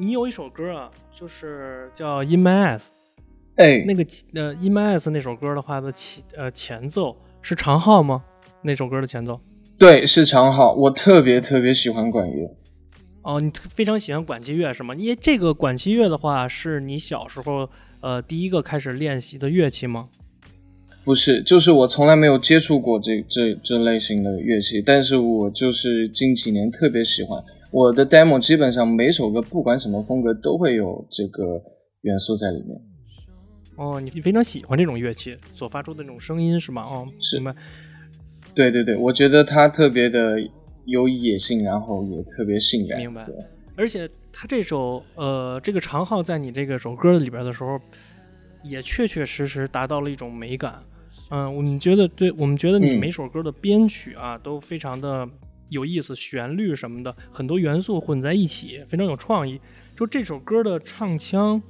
你有一首歌啊，就是叫《In My Eyes》，哎，那个呃《In My Eyes》那首歌的话的前呃前奏是长号吗？那首歌的前奏？对，是长号。我特别特别喜欢管乐。哦，你非常喜欢管弦乐是吗？因为这个管弦乐的话，是你小时候呃第一个开始练习的乐器吗？不是，就是我从来没有接触过这这这类型的乐器，但是我就是近几年特别喜欢。我的 demo 基本上每首歌不管什么风格都会有这个元素在里面。哦，你非常喜欢这种乐器所发出的那种声音是吗？哦，是明白。对对对，我觉得它特别的有野性，然后也特别性感。明白。而且他这首呃这个长号在你这个首歌里边的时候，也确确实实达到了一种美感。嗯，我们觉得对，我们觉得你嗯每首歌的编曲啊、都非常的有意思，旋律什么的很多元素混在一起，非常有创意。就这首歌的唱腔，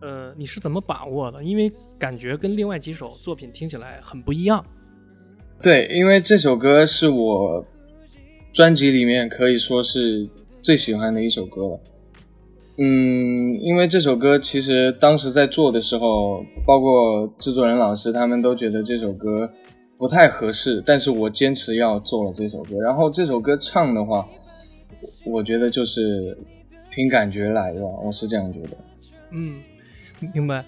呃，你是怎么把握的？因为感觉跟另外几首作品听起来很不一样。对，因为这首歌是我专辑里面可以说是最喜欢的一首歌了。嗯，因为这首歌其实当时在做的时候，包括制作人老师他们都觉得这首歌不太合适，但是我坚持要做了这首歌。然后这首歌唱的话，我觉得就是凭感觉来的，我是这样觉得。嗯，明白。